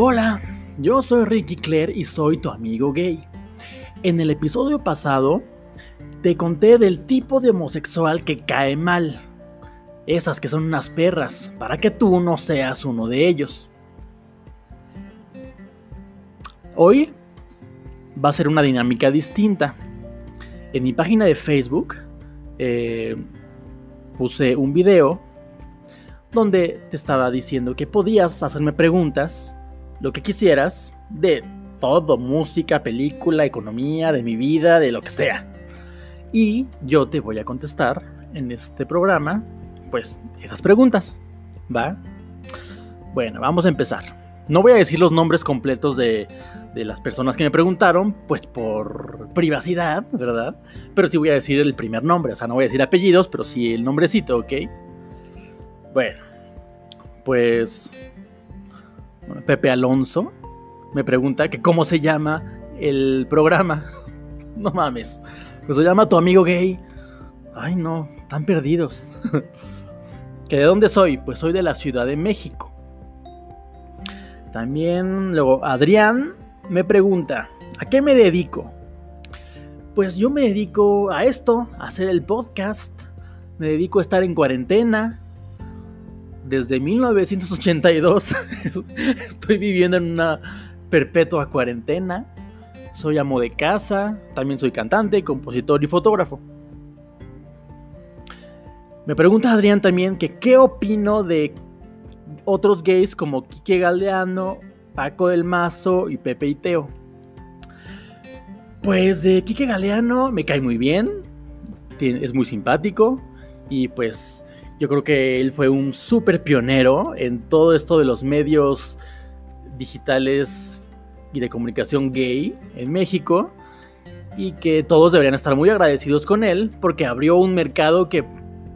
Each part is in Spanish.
Hola, yo soy Ricky Claire y soy tu amigo gay. En el episodio pasado te conté del tipo de homosexual que cae mal. Esas que son unas perras, para que tú no seas uno de ellos. Hoy va a ser una dinámica distinta. En mi página de Facebook eh, puse un video donde te estaba diciendo que podías hacerme preguntas, lo que quisieras, de todo, música, película, economía, de mi vida, de lo que sea. Y yo te voy a contestar en este programa, pues, esas preguntas. ¿Va? Bueno, vamos a empezar. No voy a decir los nombres completos de, de las personas que me preguntaron, pues por privacidad, ¿verdad? Pero sí voy a decir el primer nombre, o sea, no voy a decir apellidos, pero sí el nombrecito, ¿ok? Bueno, pues Pepe Alonso me pregunta que cómo se llama el programa. no mames, pues se llama Tu amigo gay. Ay no, tan perdidos. ¿Que de dónde soy? Pues soy de la Ciudad de México. También luego Adrián me pregunta, ¿a qué me dedico? Pues yo me dedico a esto, a hacer el podcast. Me dedico a estar en cuarentena. Desde 1982 estoy viviendo en una perpetua cuarentena. Soy amo de casa, también soy cantante, compositor y fotógrafo. Me pregunta Adrián también que qué opino de otros gays como Quique Galdeano, Paco del Mazo y Pepe y Teo. Pues de Quique Galeano me cae muy bien, es muy simpático y pues yo creo que él fue un súper pionero en todo esto de los medios digitales y de comunicación gay en México y que todos deberían estar muy agradecidos con él porque abrió un mercado que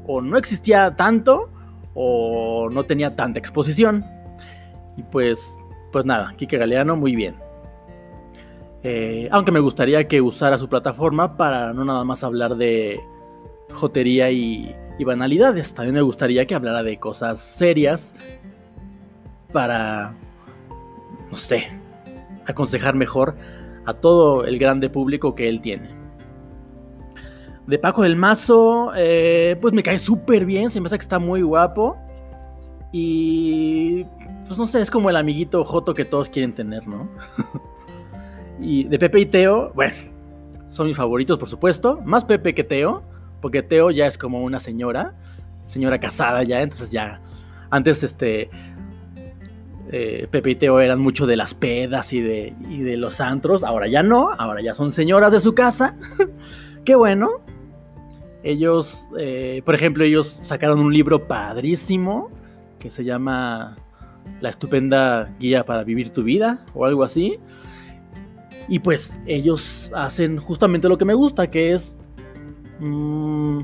o no existía tanto o no tenía tanta exposición. Y pues, pues nada, Kike Galeano, muy bien. Eh, aunque me gustaría que usara su plataforma para no nada más hablar de jotería y, y banalidades. También me gustaría que hablara de cosas serias para, no sé, aconsejar mejor a todo el grande público que él tiene. De Paco del Mazo, eh, pues me cae súper bien, se me hace que está muy guapo. Y pues no sé, es como el amiguito Joto que todos quieren tener, ¿no? y de Pepe y Teo, bueno, son mis favoritos, por supuesto. Más Pepe que Teo, porque Teo ya es como una señora, señora casada ya, entonces ya. Antes, este. Eh, Pepe y Teo eran mucho de las pedas y de, y de los antros. Ahora ya no, ahora ya son señoras de su casa. Qué bueno. Ellos, eh, por ejemplo, ellos sacaron un libro padrísimo que se llama La estupenda guía para vivir tu vida o algo así. Y pues ellos hacen justamente lo que me gusta, que es mmm,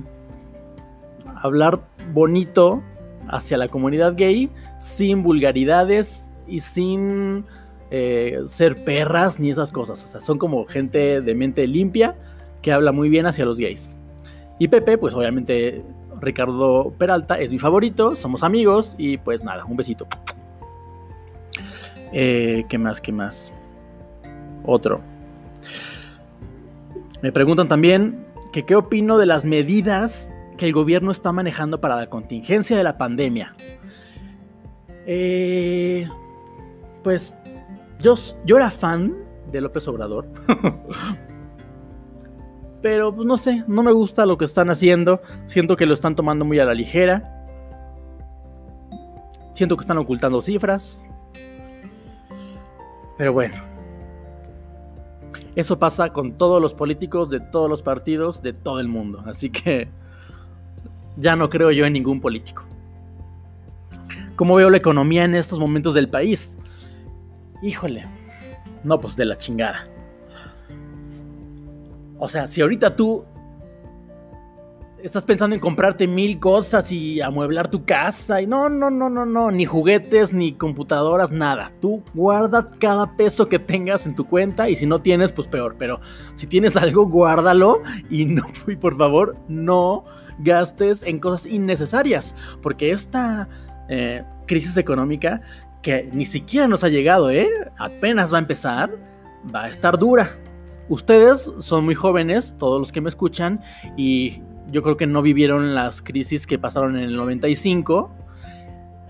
hablar bonito hacia la comunidad gay sin vulgaridades y sin eh, ser perras ni esas cosas. O sea, son como gente de mente limpia que habla muy bien hacia los gays. Y Pepe, pues obviamente Ricardo Peralta es mi favorito, somos amigos y pues nada, un besito. Eh, ¿Qué más? ¿Qué más? Otro. Me preguntan también que qué opino de las medidas que el gobierno está manejando para la contingencia de la pandemia. Eh, pues yo, yo era fan de López Obrador. Pero pues no sé, no me gusta lo que están haciendo. Siento que lo están tomando muy a la ligera. Siento que están ocultando cifras. Pero bueno. Eso pasa con todos los políticos de todos los partidos de todo el mundo. Así que ya no creo yo en ningún político. ¿Cómo veo la economía en estos momentos del país? Híjole. No, pues de la chingada. O sea, si ahorita tú estás pensando en comprarte mil cosas y amueblar tu casa y no, no, no, no, no, ni juguetes, ni computadoras, nada. Tú guarda cada peso que tengas en tu cuenta y si no tienes, pues peor. Pero si tienes algo, guárdalo y no, y por favor, no gastes en cosas innecesarias, porque esta eh, crisis económica que ni siquiera nos ha llegado, ¿eh? Apenas va a empezar, va a estar dura. Ustedes son muy jóvenes, todos los que me escuchan, y yo creo que no vivieron las crisis que pasaron en el 95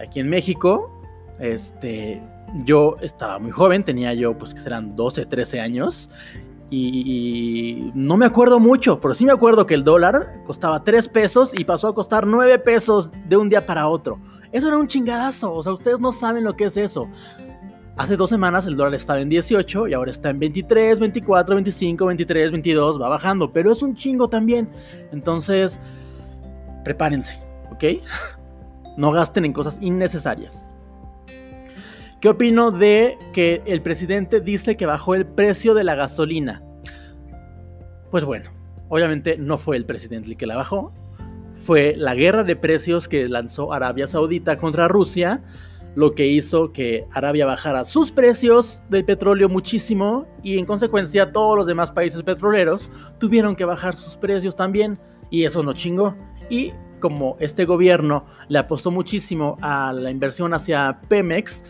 aquí en México. Este, yo estaba muy joven, tenía yo pues que serán 12, 13 años y no me acuerdo mucho, pero sí me acuerdo que el dólar costaba 3 pesos y pasó a costar 9 pesos de un día para otro. Eso era un chingadazo, o sea, ustedes no saben lo que es eso. Hace dos semanas el dólar estaba en 18 y ahora está en 23, 24, 25, 23, 22, va bajando, pero es un chingo también. Entonces, prepárense, ¿ok? No gasten en cosas innecesarias. ¿Qué opino de que el presidente dice que bajó el precio de la gasolina? Pues bueno, obviamente no fue el presidente el que la bajó, fue la guerra de precios que lanzó Arabia Saudita contra Rusia, lo que hizo que Arabia bajara sus precios del petróleo muchísimo y en consecuencia todos los demás países petroleros tuvieron que bajar sus precios también y eso no chingó. Y como este gobierno le apostó muchísimo a la inversión hacia Pemex,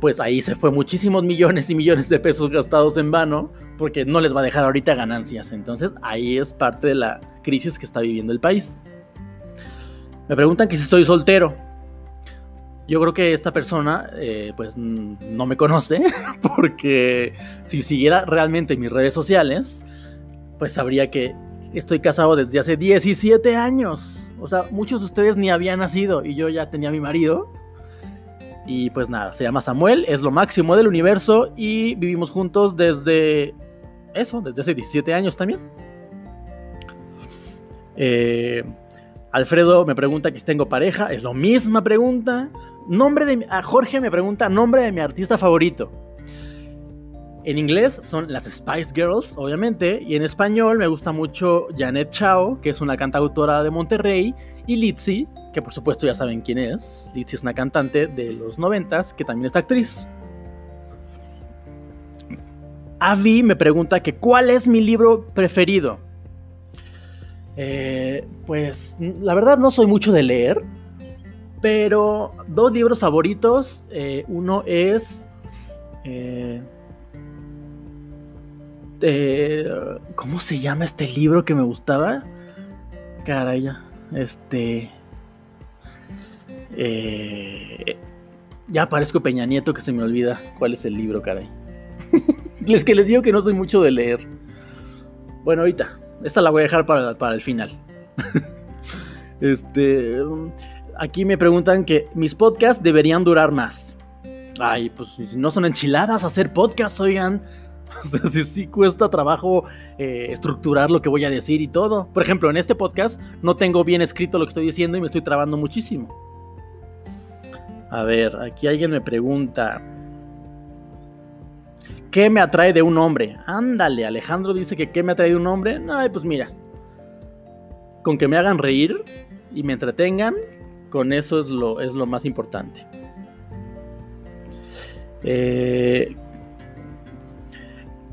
pues ahí se fue muchísimos millones y millones de pesos gastados en vano, porque no les va a dejar ahorita ganancias. Entonces ahí es parte de la crisis que está viviendo el país. Me preguntan que si soy soltero. Yo creo que esta persona, eh, pues no me conoce, porque si siguiera realmente mis redes sociales, pues sabría que estoy casado desde hace 17 años. O sea, muchos de ustedes ni habían nacido y yo ya tenía mi marido. Y pues nada, se llama Samuel, es lo máximo del universo y vivimos juntos desde eso, desde hace 17 años también. Eh, Alfredo me pregunta que si tengo pareja, es la misma pregunta. Nombre de a Jorge me pregunta nombre de mi artista favorito. En inglés son las Spice Girls, obviamente, y en español me gusta mucho Janet Chao, que es una cantautora de Monterrey, y Litzy, que por supuesto ya saben quién es. Litzy es una cantante de los noventas que también es actriz. Avi me pregunta que cuál es mi libro preferido. Eh, pues la verdad no soy mucho de leer, pero dos libros favoritos. Eh, uno es... Eh, ¿Cómo se llama este libro que me gustaba? Caray, este... Eh, ya parezco Peña Nieto que se me olvida cuál es el libro, caray. es que les digo que no soy mucho de leer. Bueno, ahorita. Esta la voy a dejar para, para el final. este. Aquí me preguntan que mis podcasts deberían durar más. Ay, pues si no son enchiladas hacer podcasts, oigan. O sea, si sí cuesta trabajo eh, estructurar lo que voy a decir y todo. Por ejemplo, en este podcast no tengo bien escrito lo que estoy diciendo y me estoy trabando muchísimo. A ver, aquí alguien me pregunta. ¿Qué me atrae de un hombre? Ándale, Alejandro dice que ¿qué me atrae de un hombre? No, pues mira. Con que me hagan reír y me entretengan, con eso es lo, es lo más importante. Eh,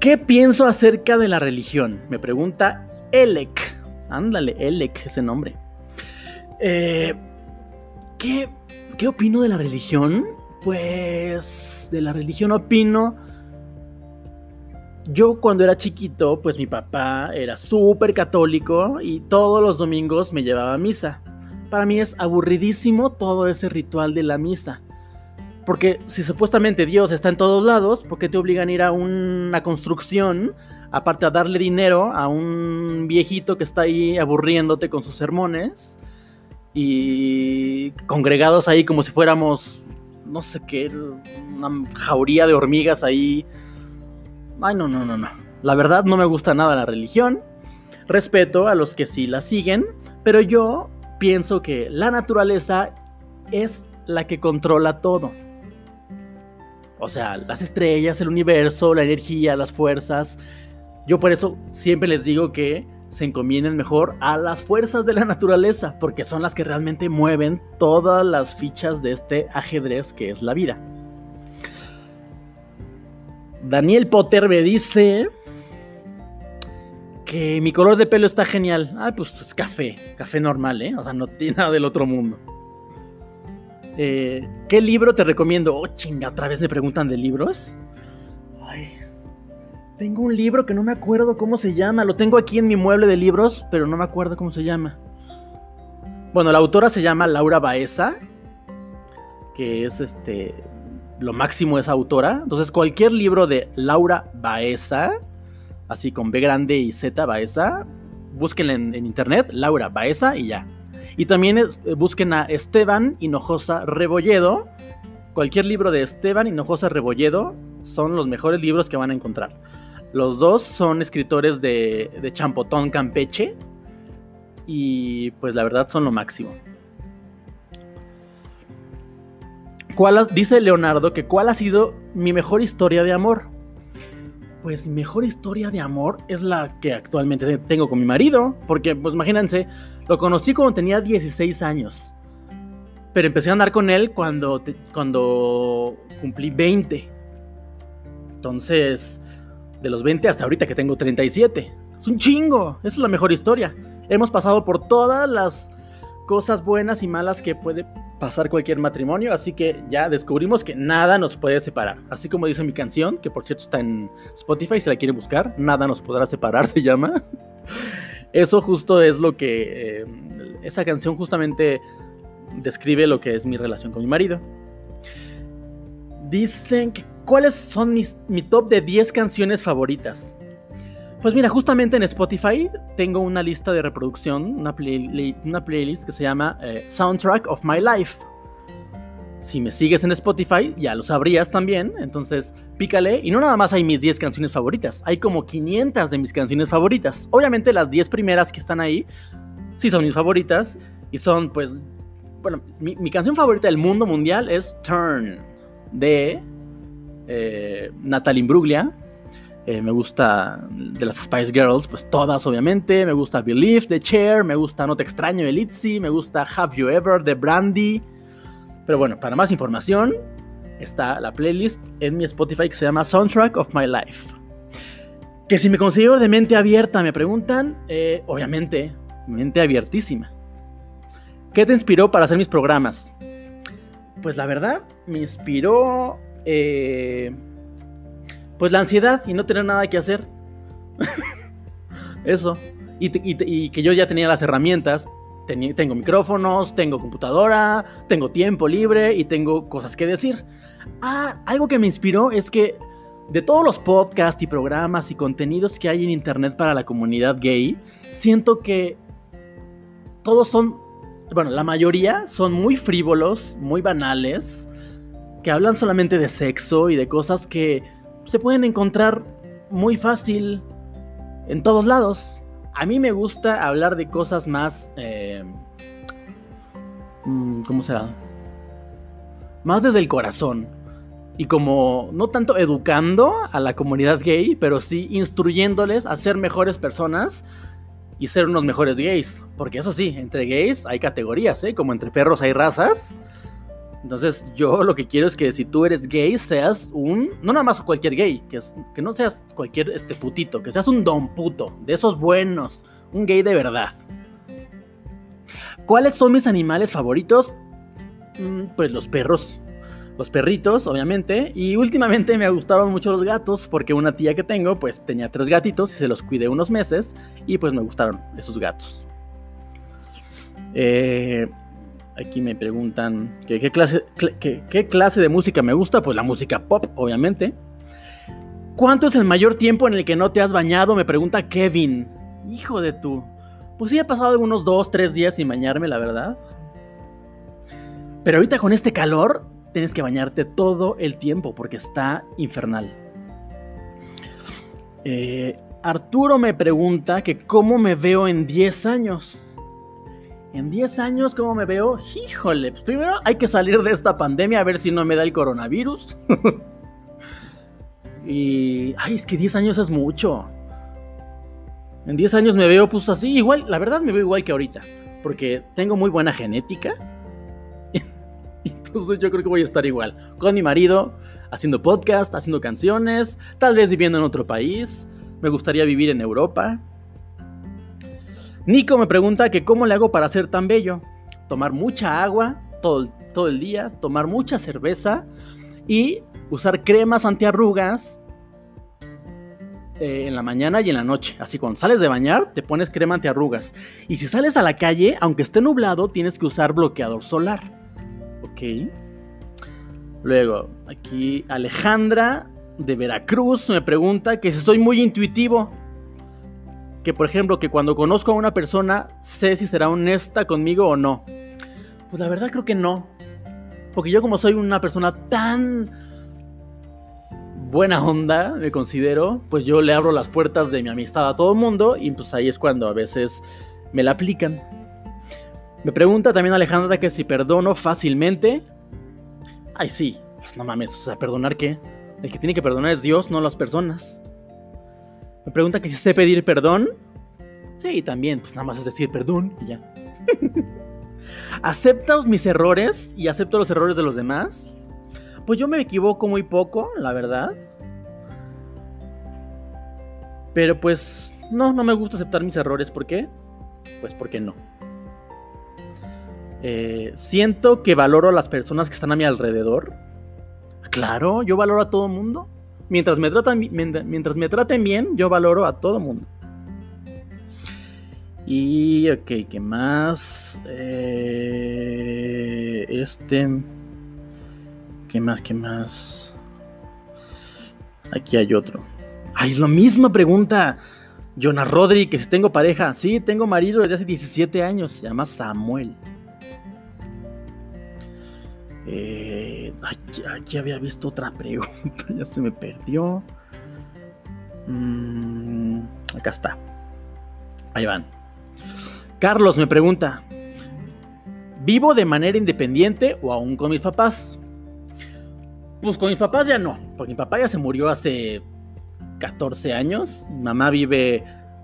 ¿Qué pienso acerca de la religión? Me pregunta Elec. Ándale, Elec, ese nombre. Eh, ¿Qué ¿Qué opino de la religión? Pues de la religión opino... Yo cuando era chiquito, pues mi papá era súper católico y todos los domingos me llevaba a misa. Para mí es aburridísimo todo ese ritual de la misa. Porque si supuestamente Dios está en todos lados, ¿por qué te obligan a ir a una construcción? Aparte a darle dinero a un viejito que está ahí aburriéndote con sus sermones y congregados ahí como si fuéramos, no sé qué, una jauría de hormigas ahí. Ay, no, no, no, no. La verdad no me gusta nada la religión. Respeto a los que sí la siguen, pero yo pienso que la naturaleza es la que controla todo. O sea, las estrellas, el universo, la energía, las fuerzas. Yo por eso siempre les digo que se encomienden mejor a las fuerzas de la naturaleza, porque son las que realmente mueven todas las fichas de este ajedrez que es la vida. Daniel Potter me dice que mi color de pelo está genial. Ah, pues es café, café normal, ¿eh? O sea, no tiene nada del otro mundo. Eh, ¿Qué libro te recomiendo? Oh, chinga, otra vez me preguntan de libros. Ay, tengo un libro que no me acuerdo cómo se llama. Lo tengo aquí en mi mueble de libros, pero no me acuerdo cómo se llama. Bueno, la autora se llama Laura Baeza, que es este lo máximo esa autora. Entonces, cualquier libro de Laura Baeza, así con B grande y Z Baeza, búsquenla en, internet, Laura Baeza y ya. Y también eh, busquen a Esteban Hinojosa Rebolledo. Cualquier libro de Esteban Hinojosa Rebolledo son los mejores libros que van a encontrar. Los dos son escritores de, de Champotón Campeche. Y pues la verdad son lo máximo. ¿Cuál dice Leonardo que cuál ha sido mi mejor historia de amor. Pues mejor historia de amor es la que actualmente tengo con mi marido. Porque, pues imagínense, lo conocí cuando tenía 16 años. Pero empecé a andar con él cuando, cuando cumplí 20. Entonces, de los 20 hasta ahorita que tengo 37. Es un chingo. Esa es la mejor historia. Hemos pasado por todas las cosas buenas y malas que puede pasar cualquier matrimonio, así que ya descubrimos que nada nos puede separar. Así como dice mi canción, que por cierto está en Spotify, si la quieren buscar, Nada nos podrá separar, se llama. Eso justo es lo que... Eh, esa canción justamente describe lo que es mi relación con mi marido. Dicen que cuáles son mis, mi top de 10 canciones favoritas. Pues mira, justamente en Spotify tengo una lista de reproducción, una, una playlist que se llama eh, Soundtrack of My Life. Si me sigues en Spotify, ya lo sabrías también. Entonces, pícale. Y no nada más hay mis 10 canciones favoritas. Hay como 500 de mis canciones favoritas. Obviamente, las 10 primeras que están ahí sí son mis favoritas. Y son, pues. Bueno, mi, canción favorita del mundo mundial es Turn de eh, Natalie Imbruglia. Eh, me gusta de las Spice Girls, pues todas obviamente. Me gusta Believe de Cher. Me gusta No Te Extraño de Litzy. Me gusta Have You Ever de Brandy. Pero bueno, para más información está la playlist en mi Spotify que se llama Soundtrack of My Life. Que si me considero de mente abierta, me preguntan, eh, obviamente, mente abiertísima. ¿Qué te inspiró para hacer mis programas? Pues la verdad, me inspiró eh, pues la ansiedad y no tener nada que hacer. Eso. y, que yo ya tenía las herramientas tengo micrófonos, tengo computadora, tengo tiempo libre y tengo cosas que decir. Ah, algo que me inspiró es que de todos los podcasts y programas y contenidos que hay en internet para la comunidad gay, siento que todos son, bueno, la mayoría son muy frívolos, muy banales, que hablan solamente de sexo y de cosas que se pueden encontrar muy fácil en todos lados. A mí me gusta hablar de cosas más... Eh, mm, ¿Cómo será? Más desde el corazón. Y como no tanto educando a la comunidad gay, pero sí instruyéndoles a ser mejores personas y ser unos mejores gays. Porque eso sí, entre gays hay categorías, ¿eh? Como entre perros hay razas. Entonces yo lo que quiero es que si tú eres gay seas un, no nada más cualquier gay, que, que no seas cualquier este putito, que seas un don puto, de esos buenos, un gay de verdad. ¿Cuáles son mis animales favoritos? Mm, pues los perros, los perritos, obviamente. Y últimamente me gustaron mucho los gatos porque una tía que tengo pues tenía tres gatitos y se los cuidé unos meses y pues me gustaron esos gatos. Eh, Aquí me preguntan qué, clase, qué, clase de música me gusta. Pues la música pop, obviamente. ¿Cuánto es el mayor tiempo en el que no te has bañado? Me pregunta Kevin. Hijo de tú. Pues sí, he pasado unos dos, tres días sin bañarme, la verdad. Pero ahorita con este calor, tienes que bañarte todo el tiempo porque está infernal. Eh, Arturo me pregunta que cómo me veo en 10 años. En 10 años, ¿cómo me veo? Híjole, pues primero hay que salir de esta pandemia a ver si no me da el coronavirus. y... Ay, es que 10 años es mucho. En 10 años me veo pues así, igual, la verdad me veo igual que ahorita. Porque tengo muy buena genética. Entonces yo creo que voy a estar igual. Con mi marido, haciendo podcast, haciendo canciones, tal vez viviendo en otro país. Me gustaría vivir en Europa. Nico me pregunta que cómo le hago para ser tan bello. Tomar mucha agua, todo, todo el día, tomar mucha cerveza y usar cremas antiarrugas eh, en la mañana y en la noche. Así cuando sales de bañar, te pones crema antiarrugas. Y si sales a la calle, aunque esté nublado, tienes que usar bloqueador solar. Ok. Luego, aquí Alejandra de Veracruz me pregunta que si soy muy intuitivo. Que por ejemplo, que cuando conozco a una persona sé si será honesta conmigo o no. Pues la verdad creo que no. Porque yo como soy una persona tan buena onda, me considero, pues yo le abro las puertas de mi amistad a todo el mundo y pues ahí es cuando a veces me la aplican. Me pregunta también Alejandra que si perdono fácilmente. Ay, sí, pues no mames, o sea, ¿perdonar qué? El que tiene que perdonar es Dios, no las personas. Me pregunta que si sé pedir perdón. Sí, también, pues nada más es decir perdón y ya. ¿Acepto mis errores y acepto los errores de los demás? Pues yo me equivoco muy poco, la verdad. Pero pues no, no me gusta aceptar mis errores. ¿Por qué? Pues porque no. Eh, siento que valoro a las personas que están a mi alrededor. Claro, yo valoro a todo mundo. Mientras me, tratan, mientras me traten bien, yo valoro a todo mundo. Y, ok, ¿qué más? Eh, este... ¿Qué más? ¿Qué más? Aquí hay otro. Ay, es la misma pregunta. Jonas si tengo pareja. Sí, tengo marido desde hace 17 años. Se llama Samuel. Eh, aquí, había visto otra pregunta, ya se me perdió. Mm, acá está. Ahí van. Carlos me pregunta, ¿vivo de manera independiente o aún con mis papás? Pues con mis papás ya no, porque mi papá ya se murió hace 14 años, mi mamá vive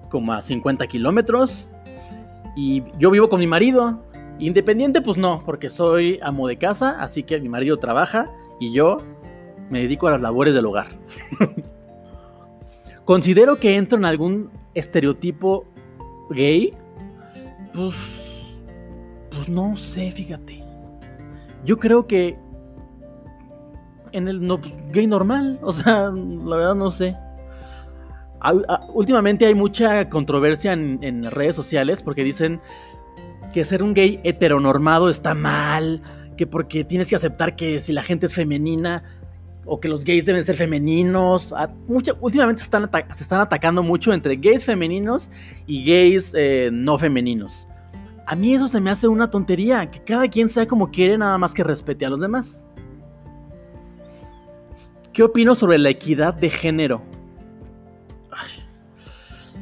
como a 50 kilómetros y yo vivo con mi marido, Independiente, pues no, porque soy amo de casa, así que mi marido trabaja y yo me dedico a las labores del hogar. Considero que entro en algún estereotipo gay. Pues. Pues no sé, fíjate. Yo creo que. En el no, gay normal. O sea, la verdad no sé. Últimamente hay mucha controversia en redes sociales porque dicen que ser un gay heteronormado está mal, que porque tienes que aceptar que si la gente es femenina o que los gays deben ser femeninos. últimamente se están, se están, atacando mucho entre gays femeninos y gays eh, no femeninos. A mí eso se me hace una tontería, que cada quien sea como quiere nada más que respete a los demás. ¿Qué opino sobre la equidad de género?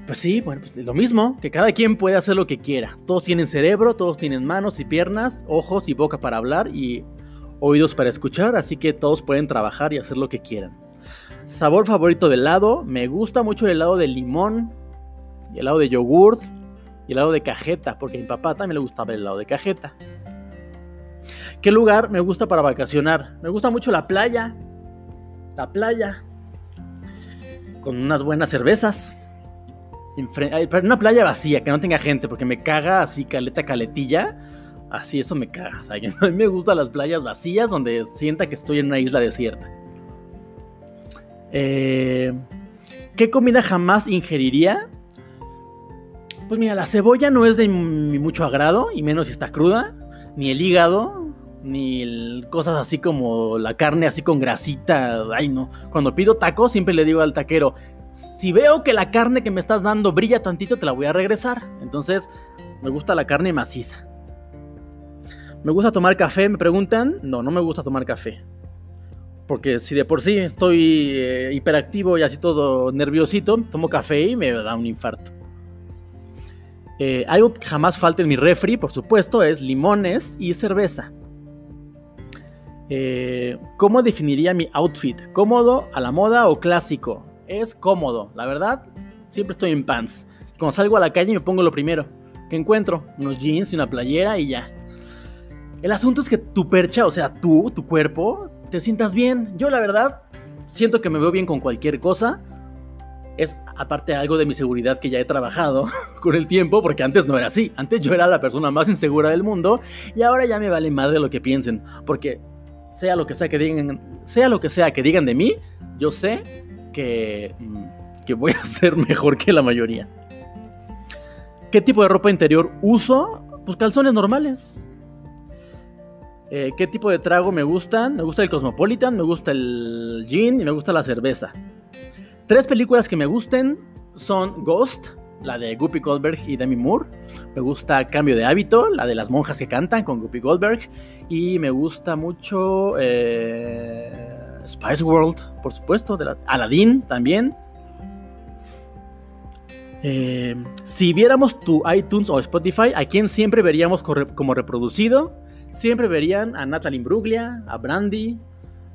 Pues sí, bueno, pues lo mismo, que cada quien puede hacer lo que quiera. Todos tienen cerebro, todos tienen manos y piernas, ojos y boca para hablar y oídos para escuchar, así que todos pueden trabajar y hacer lo que quieran. Sabor favorito del helado, me gusta mucho el helado de limón, el helado de yogurt y el helado de cajeta, porque a mi papá también le gustaba el helado de cajeta. ¿Qué lugar me gusta para vacacionar? Me gusta mucho la playa, la playa, con unas buenas cervezas una playa vacía, que no tenga gente, porque me caga así caleta caletilla. Así, eso me caga. a mí me gustan las playas vacías donde sienta que estoy en una isla desierta. Eh, ¿Qué comida jamás ingeriría? Pues mira, la cebolla no es de mi mucho agrado, y menos si está cruda. Ni el hígado, ni cosas así como la carne así con grasita. Ay, no. Cuando pido tacos, siempre le digo al taquero: si veo que la carne que me estás dando brilla tantito, te la voy a regresar. Entonces, me gusta la carne maciza. ¿Me gusta tomar café? Me preguntan. No, no me gusta tomar café. Porque si de por sí estoy eh, hiperactivo y así todo nerviosito, tomo café y me da un infarto. Eh, algo que jamás falta en mi refri, por supuesto, es limones y cerveza. Eh, ¿Cómo definiría mi outfit? ¿Cómodo, a la moda o clásico? Es cómodo. La verdad, siempre estoy en pants. Cuando salgo a la calle me pongo lo primero que encuentro, unos jeans y una playera y ya. El asunto es que tu percha, o sea, tú, tu cuerpo, te sientas bien. Yo la verdad siento que me veo bien con cualquier cosa. Es aparte algo de mi seguridad que ya he trabajado con el tiempo, porque antes no era así. Antes yo era la persona más insegura del mundo y ahora ya me vale madre lo que piensen, porque sea lo que sea que digan, sea lo que sea que digan de mí, yo sé que, mm, que voy a ser mejor que la mayoría. ¿Qué tipo de ropa interior uso? Pues calzones normales. Eh, ¿Qué tipo de trago me gustan? Me gusta el Cosmopolitan, me gusta el gin y me gusta la cerveza. Tres películas que me gusten son Ghost, la de Guppy Goldberg y Demi Moore. Me gusta Cambio de Hábito, la de las monjas que cantan con Guppy Goldberg. Y me gusta mucho eh, Spice World, por supuesto. De Aladdin también. Eh, si viéramos tu iTunes o Spotify, ¿a quién siempre veríamos como reproducido? Siempre verían a Natalie Bruglia, a Brandy,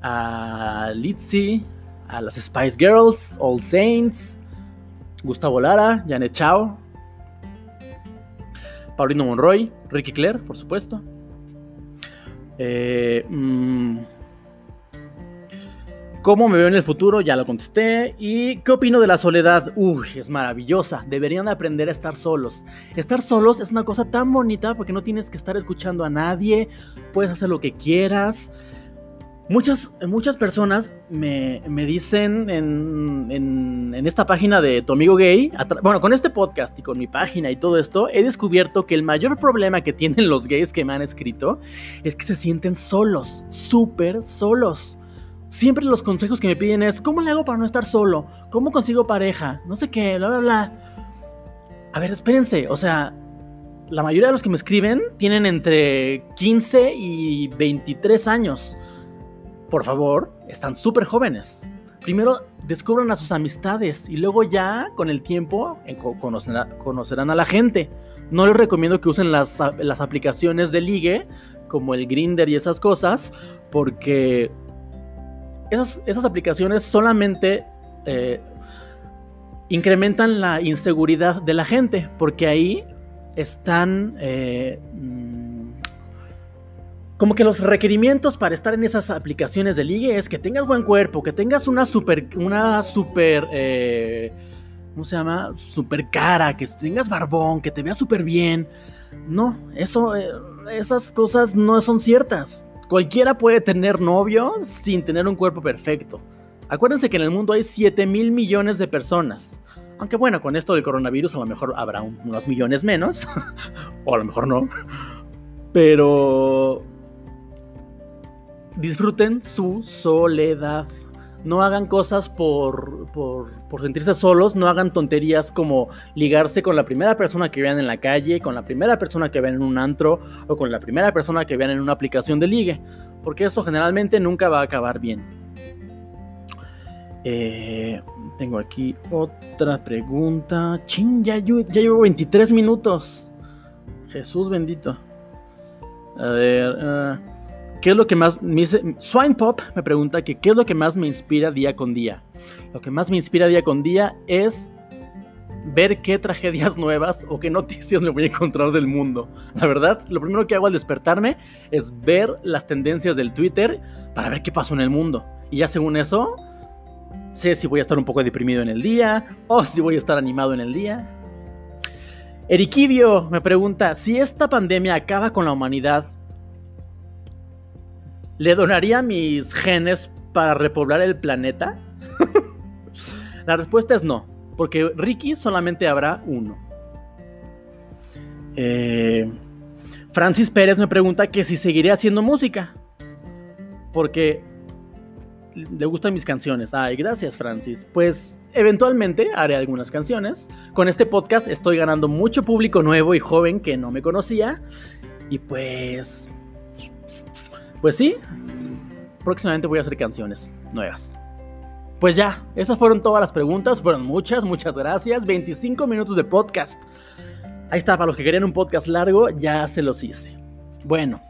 a Litzy, a las Spice Girls, All Saints, Gustavo Lara, Janet Chao, Paulino Monroy, Ricky Claire, por supuesto. Eh, mm, ¿Cómo me veo en el futuro? Ya lo contesté. ¿Y qué opino de la soledad? Uy, es maravillosa. Deberían aprender a estar solos. Estar solos es una cosa tan bonita porque no tienes que estar escuchando a nadie. Puedes hacer lo que quieras. Muchas, muchas personas me, dicen en, esta página de tu amigo gay, bueno, con este podcast y con mi página y todo esto, he descubierto que el mayor problema que tienen los gays que me han escrito es que se sienten solos, súper solos. Siempre los consejos que me piden es, ¿cómo le hago para no estar solo? ¿Cómo consigo pareja? No sé qué, bla, bla, bla. A ver, espérense, o sea, la mayoría de los que me escriben tienen entre 15 y 23 años por favor, están súper jóvenes. Primero descubran a sus amistades y luego ya con el tiempo conocerán, a la gente. No les recomiendo que usen las, aplicaciones de ligue como el Grinder y esas cosas porque esas, aplicaciones solamente eh, incrementan la inseguridad de la gente porque ahí están... Eh, como que los requerimientos para estar en esas aplicaciones de ligue es que tengas buen cuerpo, que tengas una super, una super, eh, ¿cómo se llama? Super cara, que tengas barbón, que te veas súper bien. No, eso, esas cosas no son ciertas. Cualquiera puede tener novio sin tener un cuerpo perfecto. Acuérdense que en el mundo hay 7 mil millones de personas. Aunque bueno, con esto del coronavirus a lo mejor habrá unos millones menos. o a lo mejor no. Pero disfruten su soledad. No hagan cosas por, por, sentirse solos, no hagan tonterías como ligarse con la primera persona que vean en la calle, con la primera persona que vean en un antro o con la primera persona que vean en una aplicación de ligue, porque eso generalmente nunca va a acabar bien. Eh, tengo aquí otra pregunta. Chin, ya, llevo 23 minutos. Jesús bendito. A ver. Uh, ¿Qué es lo que más me? Swine Pop me pregunta que qué es lo que más me inspira día con día. Lo que más me inspira día con día es ver qué tragedias nuevas o qué noticias me voy a encontrar del mundo. La verdad, lo primero que hago al despertarme es ver las tendencias del Twitter para ver qué pasó en el mundo. Y ya según eso, sé si voy a estar un poco deprimido en el día o si voy a estar animado en el día. Eriquibio me pregunta, si esta pandemia acaba con la humanidad, ¿Le donaría mis genes para repoblar el planeta? La respuesta es no, porque Ricky solamente habrá uno. Eh, Francis Pérez me pregunta que si seguiré haciendo música. Porque le gustan mis canciones. Ay, gracias Francis. Pues eventualmente haré algunas canciones. Con este podcast estoy ganando mucho público nuevo y joven que no me conocía. Y pues pues sí, próximamente voy a hacer canciones nuevas. Pues ya, esas fueron todas las preguntas, fueron muchas, muchas gracias. 25 minutos de podcast. Ahí está, para los que querían un podcast largo, ya se los hice. Bueno,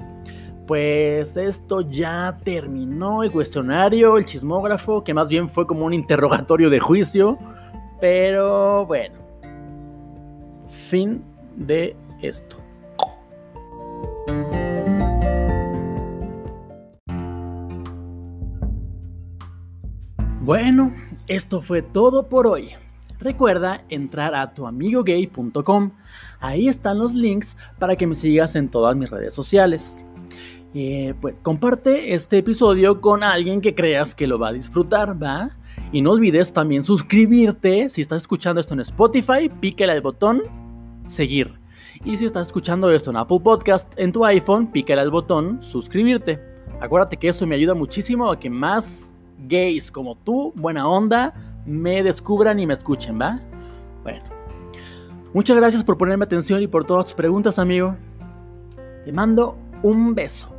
pues esto ya terminó el cuestionario, el chismógrafo, que más bien fue como un interrogatorio de juicio. Pero bueno, fin de esto. Bueno, esto fue todo por hoy. recuerda entrar a tuamigogay.com. Ahí están los links para que me sigas en todas mis redes sociales. Eh, pues comparte este episodio con alguien que creas que lo va a disfrutar, ¿va? Y no olvides también suscribirte. Si estás escuchando esto en Spotify, pícale al botón seguir. Y si estás escuchando esto en Apple Podcast en tu iPhone, pícale al botón suscribirte. Acuérdate que eso me ayuda muchísimo a que más gays como tú, buena onda, me descubran y me escuchen, ¿va? Bueno. Muchas gracias por ponerme atención y por todas tus preguntas, amigo. Te mando un beso.